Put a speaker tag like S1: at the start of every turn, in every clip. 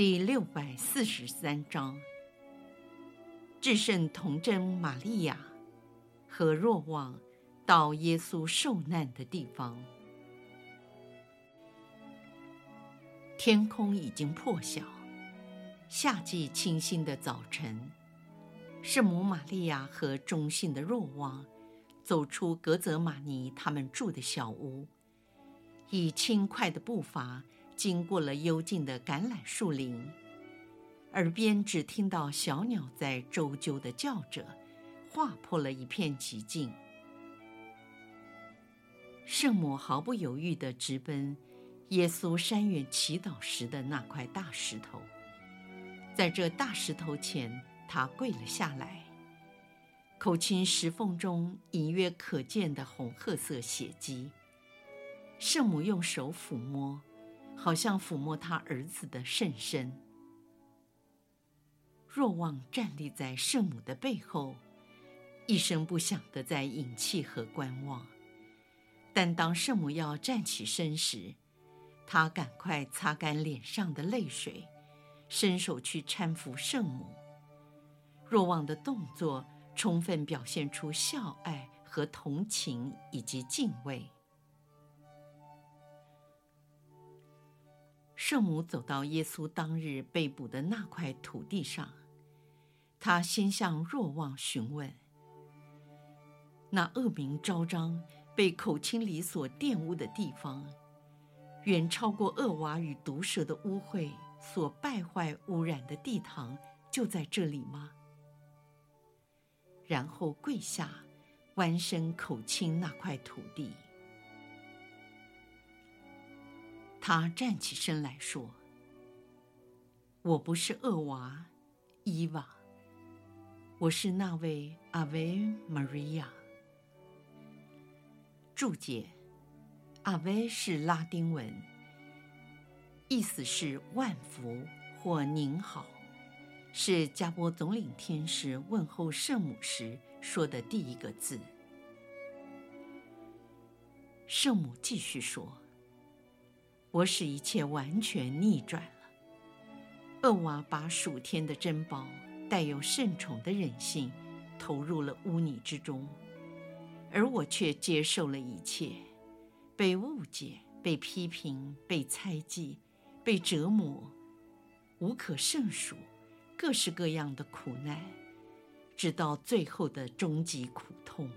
S1: 第六百四十三章：至圣童贞玛利亚和若望到耶稣受难的地方。天空已经破晓，夏季清新的早晨，圣母玛利亚和忠信的若望走出格泽玛尼他们住的小屋，以轻快的步伐。经过了幽静的橄榄树林，耳边只听到小鸟在啁啾地叫着，划破了一片寂静。圣母毫不犹豫地直奔耶稣山园祈祷时的那块大石头，在这大石头前，她跪了下来，口亲石缝中隐约可见的红褐色血迹。圣母用手抚摸。好像抚摸他儿子的圣身。若望站立在圣母的背后，一声不响地在引气和观望。但当圣母要站起身时，他赶快擦干脸上的泪水，伸手去搀扶圣母。若望的动作充分表现出孝爱和同情以及敬畏。圣母走到耶稣当日被捕的那块土地上，她先向若望询问：那恶名昭彰、被口清理所玷污的地方，远超过恶娃与毒蛇的污秽所败坏污染的地堂，就在这里吗？然后跪下，弯身口亲那块土地。他站起身来说：“我不是恶娃，伊娃，我是那位阿维玛利亚。”注解：阿维是拉丁文，意思是万福或您好，是加波总领天使问候圣母时说的第一个字。圣母继续说。我使一切完全逆转了。恶娃把属天的珍宝、带有圣宠的人性投入了污泥之中，而我却接受了一切，被误解、被批评、被猜忌、被折磨，无可胜数，各式各样的苦难，直到最后的终极苦痛。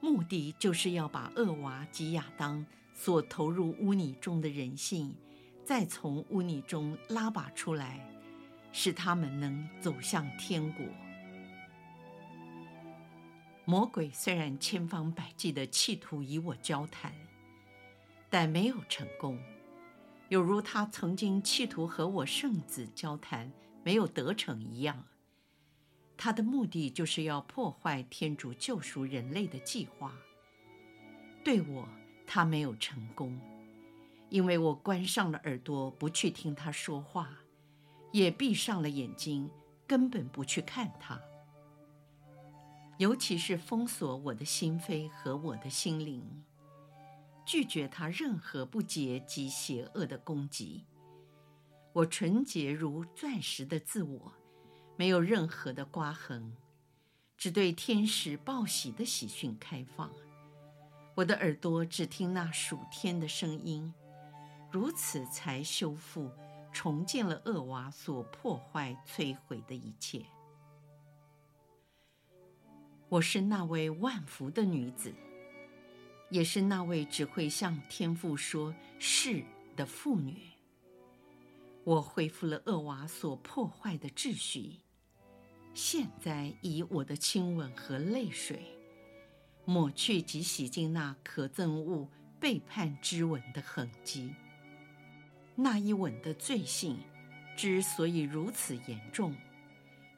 S1: 目的就是要把恶娃及亚当。所投入污泥中的人性，再从污泥中拉拔出来，使他们能走向天国。魔鬼虽然千方百计地企图与我交谈，但没有成功，有如他曾经企图和我圣子交谈，没有得逞一样。他的目的就是要破坏天主救赎人类的计划。对我。他没有成功，因为我关上了耳朵，不去听他说话，也闭上了眼睛，根本不去看他。尤其是封锁我的心扉和我的心灵，拒绝他任何不洁及邪恶的攻击。我纯洁如钻石的自我，没有任何的刮痕，只对天使报喜的喜讯开放。我的耳朵只听那数天的声音，如此才修复、重建了恶娃所破坏、摧毁的一切。我是那位万福的女子，也是那位只会向天父说是的妇女。我恢复了恶娃所破坏的秩序，现在以我的亲吻和泪水。抹去及洗净那可憎恶背叛之吻的痕迹。那一吻的罪性之所以如此严重，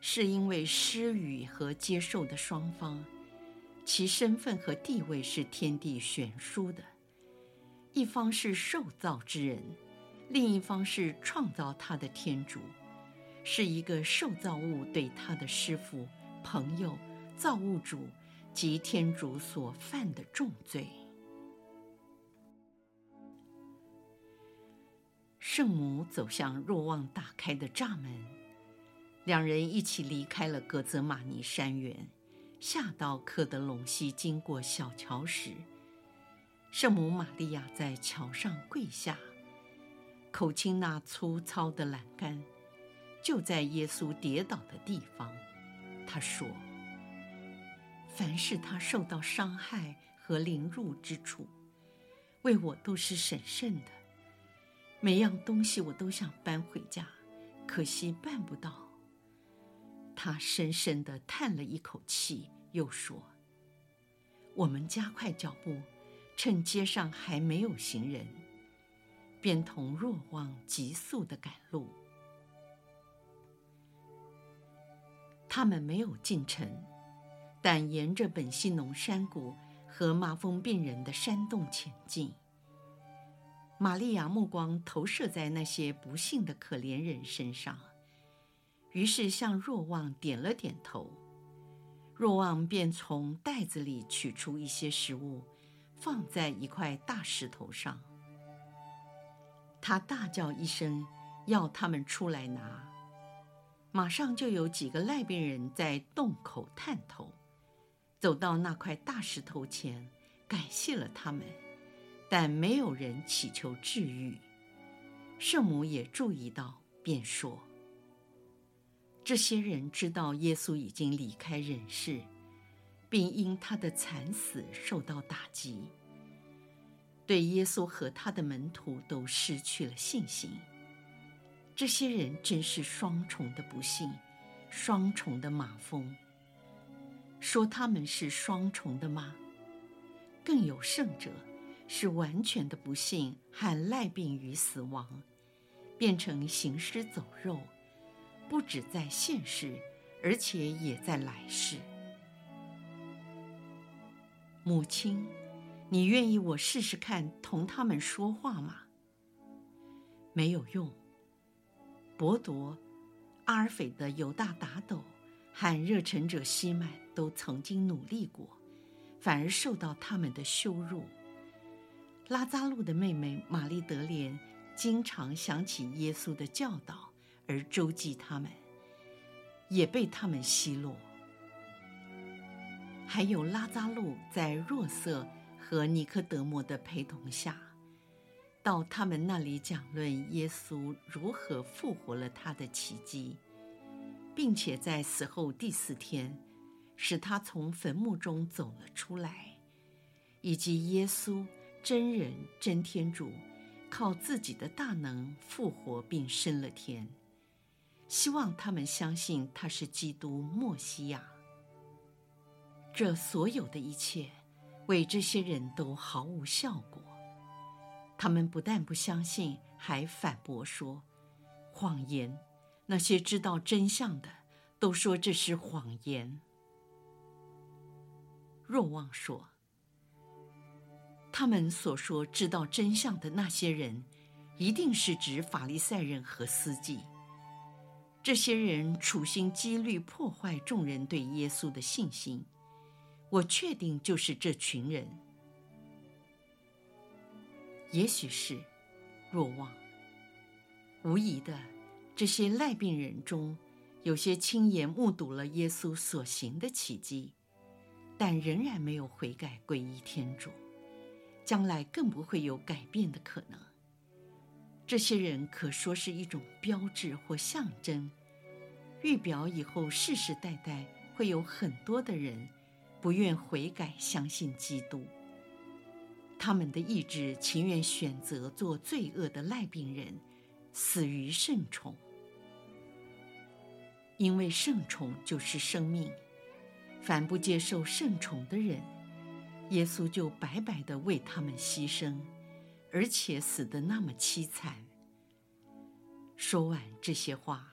S1: 是因为施予和接受的双方，其身份和地位是天地悬殊的。一方是受造之人，另一方是创造他的天主，是一个受造物对他的师父、朋友、造物主及天主所犯的重罪。圣母走向若望打开的栅门，两人一起离开了格泽玛尼山园，下到科德隆西，经过小桥时。圣母玛利亚在桥上跪下，口亲那粗糙的栏杆，就在耶稣跌倒的地方。她说：“凡是他受到伤害和凌辱之处，为我都是神圣的。每样东西我都想搬回家，可惜办不到。”他深深地叹了一口气，又说：“我们加快脚步。”趁街上还没有行人，便同若望急速地赶路。他们没有进城，但沿着本西农山谷和麻风病人的山洞前进。玛利亚目光投射在那些不幸的可怜人身上，于是向若望点了点头。若望便从袋子里取出一些食物。放在一块大石头上，他大叫一声，要他们出来拿。马上就有几个癞病人在洞口探头，走到那块大石头前，感谢了他们，但没有人祈求治愈。圣母也注意到，便说：“这些人知道耶稣已经离开人世。”并因他的惨死受到打击，对耶稣和他的门徒都失去了信心。这些人真是双重的不幸，双重的马蜂。说他们是双重的吗？更有甚者，是完全的不幸和赖病与死亡，变成行尸走肉，不只在现世，而且也在来世。母亲，你愿意我试试看同他们说话吗？没有用。伯铎、阿尔斐的犹大打斗和热忱者西满都曾经努力过，反而受到他们的羞辱。拉扎路的妹妹玛丽德莲经常想起耶稣的教导而周济他们，也被他们奚落。还有拉扎路在若瑟和尼科德摩的陪同下，到他们那里讲论耶稣如何复活了他的奇迹，并且在死后第四天使他从坟墓中走了出来，以及耶稣真人真天主靠自己的大能复活并升了天，希望他们相信他是基督默西亚。这所有的一切，为这些人都毫无效果。他们不但不相信，还反驳说：“谎言！那些知道真相的，都说这是谎言。”若望说：“他们所说知道真相的那些人，一定是指法利赛人和司祭。这些人处心积虑破坏众人对耶稣的信心。”我确定就是这群人，也许是若望。无疑的，这些赖病人中，有些亲眼目睹了耶稣所行的奇迹，但仍然没有悔改皈依天主，将来更不会有改变的可能。这些人可说是一种标志或象征，预表以后世世代代会有很多的人。不愿悔改，相信基督。他们的意志情愿选择做罪恶的赖病人，死于圣宠。因为圣宠就是生命，凡不接受圣宠的人，耶稣就白白地为他们牺牲，而且死得那么凄惨，说完这些话，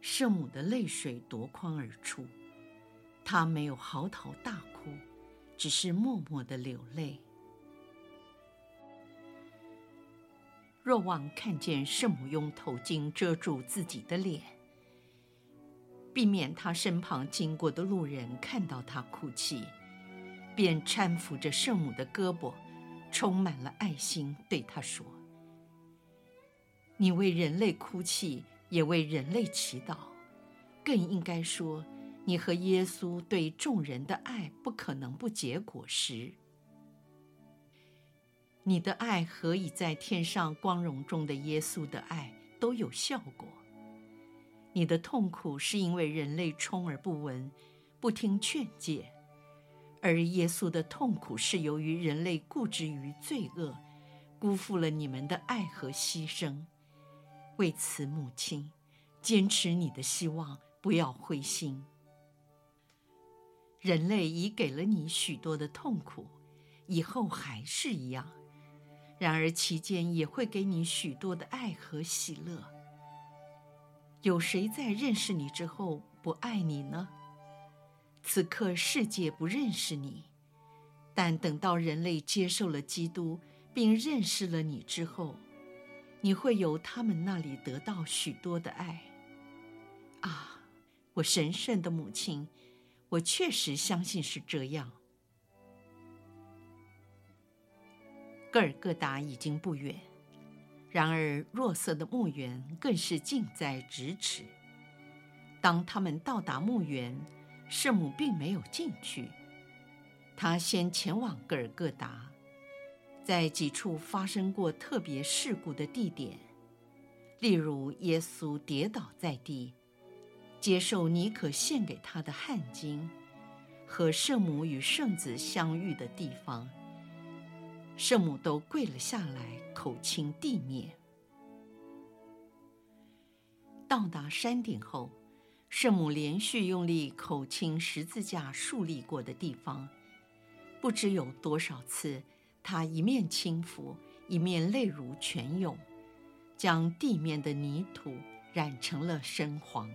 S1: 圣母的泪水夺眶而出。她没有嚎啕大哭，只是默默地流泪。若望看见圣母用头巾遮住自己的脸，避免他身旁经过的路人看到他哭泣，便搀扶着圣母的胳膊，充满了爱心，对他说：“你为人类哭泣，也为人类祈祷，更应该说，你和耶稣对众人的爱不可能不结果实。”你的爱和已在天上光荣中的耶稣的爱都有效果。你的痛苦是因为人类充耳不闻，不听劝诫；而耶稣的痛苦是由于人类固执于罪恶，辜负了你们的爱和牺牲。为此，母亲，坚持你的希望，不要灰心。人类已给了你许多的痛苦，以后还是一样。然而，其间也会给你许多的爱和喜乐。有谁在认识你之后不爱你呢？此刻世界不认识你，但等到人类接受了基督并认识了你之后，你会由他们那里得到许多的爱。啊，我神圣的母亲，我确实相信是这样。各尔各答已经不远，然而若瑟的墓园更是近在咫尺。当他们到达墓园，圣母并没有进去，她先前往格尔各答，在几处发生过特别事故的地点，例如耶稣跌倒在地，接受妮可献给他的汗巾，和圣母与圣子相遇的地方。圣母都跪了下来，口亲地面。到达山顶后，圣母连续用力口亲十字架竖立过的地方，不知有多少次，她一面轻抚，一面泪如泉涌，将地面的泥土染成了深黄。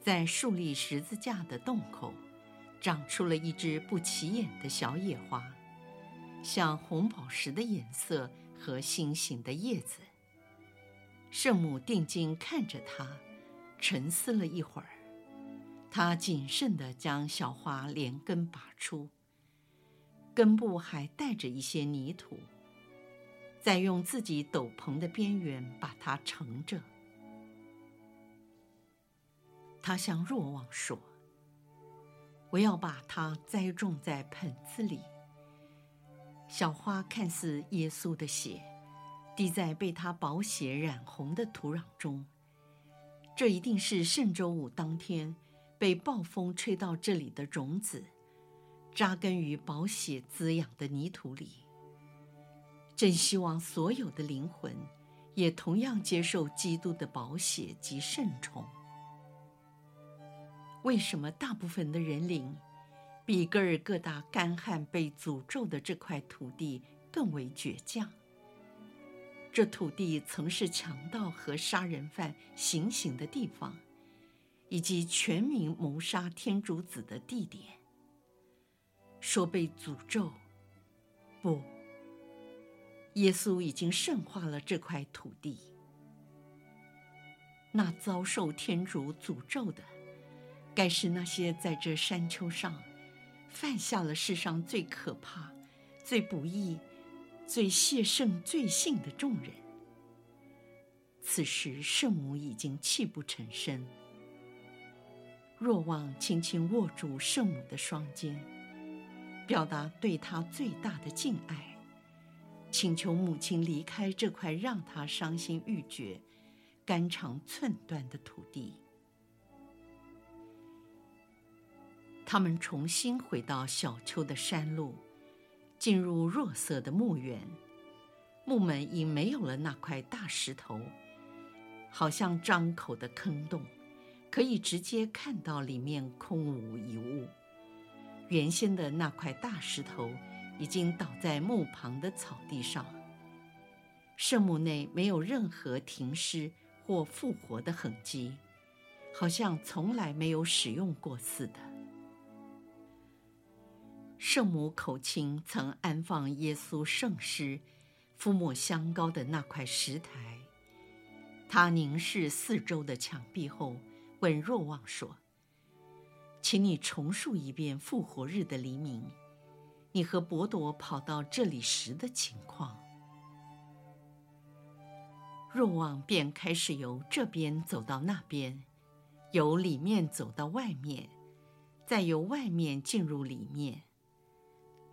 S1: 在树立十字架的洞口，长出了一只不起眼的小野花，像红宝石的颜色和心形的叶子。圣母定睛看着它，沉思了一会儿，她谨慎地将小花连根拔出，根部还带着一些泥土，再用自己斗篷的边缘把它盛着。她向若望说。我要把它栽种在盆子里。小花看似耶稣的血，滴在被他宝血染红的土壤中。这一定是圣周五当天被暴风吹到这里的种子，扎根于宝血滋养的泥土里。真希望所有的灵魂也同样接受基督的宝血及圣宠。为什么大部分的人灵比戈尔各答干旱被诅咒的这块土地更为倔强？这土地曾是强盗和杀人犯行刑的地方，以及全民谋杀天主子的地点。说被诅咒，不，耶稣已经圣化了这块土地。那遭受天主诅咒的。该是那些在这山丘上犯下了世上最可怕、最不义、最亵圣罪性的众人。此时，圣母已经泣不成声。若望轻轻握住圣母的双肩，表达对她最大的敬爱，请求母亲离开这块让她伤心欲绝、肝肠寸断的土地。他们重新回到小丘的山路，进入若瑟的墓园。墓门已没有了那块大石头，好像张口的坑洞，可以直接看到里面空无一物。原先的那块大石头已经倒在墓旁的草地上。圣墓内没有任何停尸或复活的痕迹，好像从来没有使用过似的。圣母口亲曾安放耶稣圣尸、敷抹香膏的那块石台，他凝视四周的墙壁后，问若望说：“请你重述一遍复活日的黎明，你和伯多跑到这里时的情况。”若望便开始由这边走到那边，由里面走到外面，再由外面进入里面。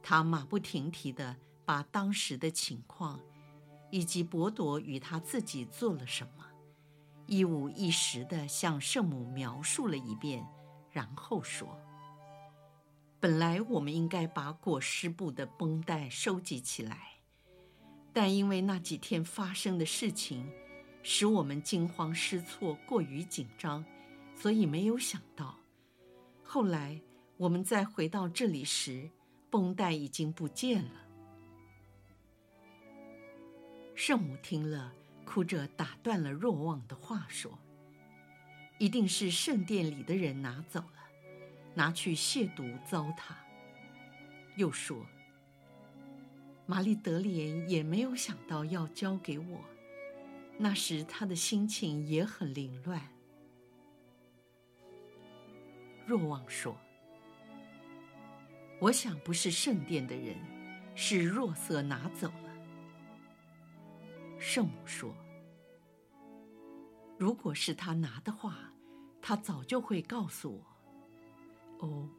S1: 他马不停蹄地把当时的情况，以及伯多与他自己做了什么，一五一十地向圣母描述了一遍，然后说：“本来我们应该把裹尸布的绷带收集起来，但因为那几天发生的事情，使我们惊慌失措，过于紧张，所以没有想到。后来我们再回到这里时，”绷带已经不见了。圣母听了，哭着打断了若望的话，说：“一定是圣殿里的人拿走了，拿去亵渎糟蹋。”又说：“玛丽德莲也没有想到要交给我，那时她的心情也很凌乱。”若望说。我想不是圣殿的人，是若瑟拿走了。圣母说：“如果是他拿的话，他早就会告诉我。哦，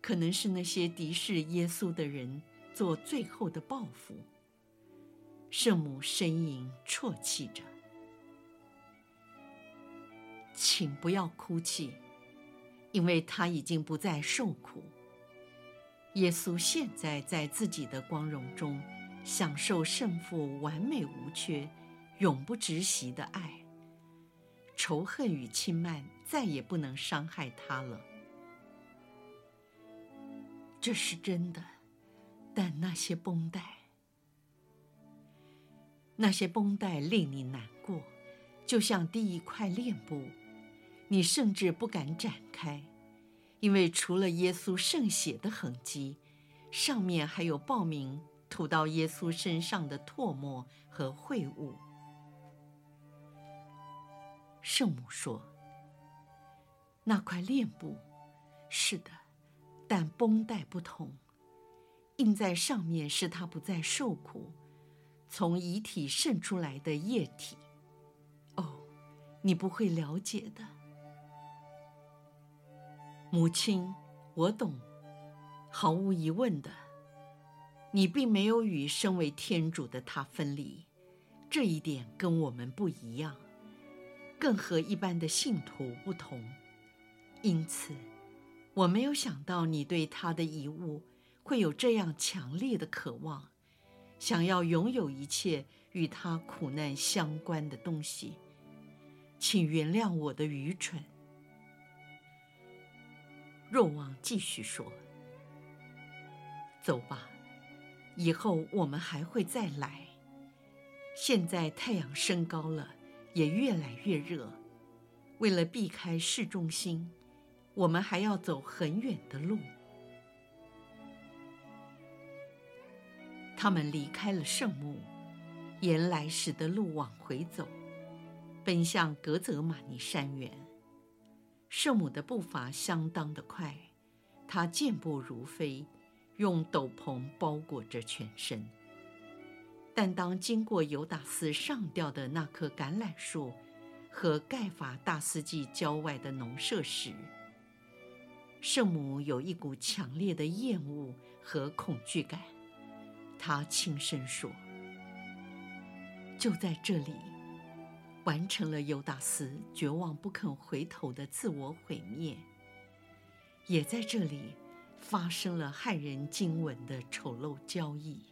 S1: 可能是那些敌视耶稣的人做最后的报复。”圣母呻吟啜泣着：“请不要哭泣，因为他已经不再受苦。”耶稣现在在自己的光荣中，享受圣父完美无缺、永不止息的爱。仇恨与轻慢再也不能伤害他了。这是真的，但那些绷带，那些绷带令你难过，就像第一块链布，你甚至不敢展开。因为除了耶稣圣血的痕迹，上面还有暴民涂到耶稣身上的唾沫和秽物。圣母说：“那块链布，是的，但绷带不同，印在上面是他不再受苦，从遗体渗出来的液体。哦，你不会了解的。”母亲，我懂，毫无疑问的，你并没有与身为天主的他分离，这一点跟我们不一样，更和一般的信徒不同。因此，我没有想到你对他的遗物会有这样强烈的渴望，想要拥有一切与他苦难相关的东西。请原谅我的愚蠢。若望继续说：“走吧，以后我们还会再来。现在太阳升高了，也越来越热。为了避开市中心，我们还要走很远的路。”他们离开了圣墓，沿来时的路往回走，奔向格泽玛尼山园。圣母的步伐相当的快，她健步如飞，用斗篷包裹着全身。但当经过犹达斯上吊的那棵橄榄树和盖法大司祭郊外的农舍时，圣母有一股强烈的厌恶和恐惧感。她轻声说：“就在这里。”完成了尤达斯绝望不肯回头的自我毁灭，也在这里发生了骇人惊闻的丑陋交易。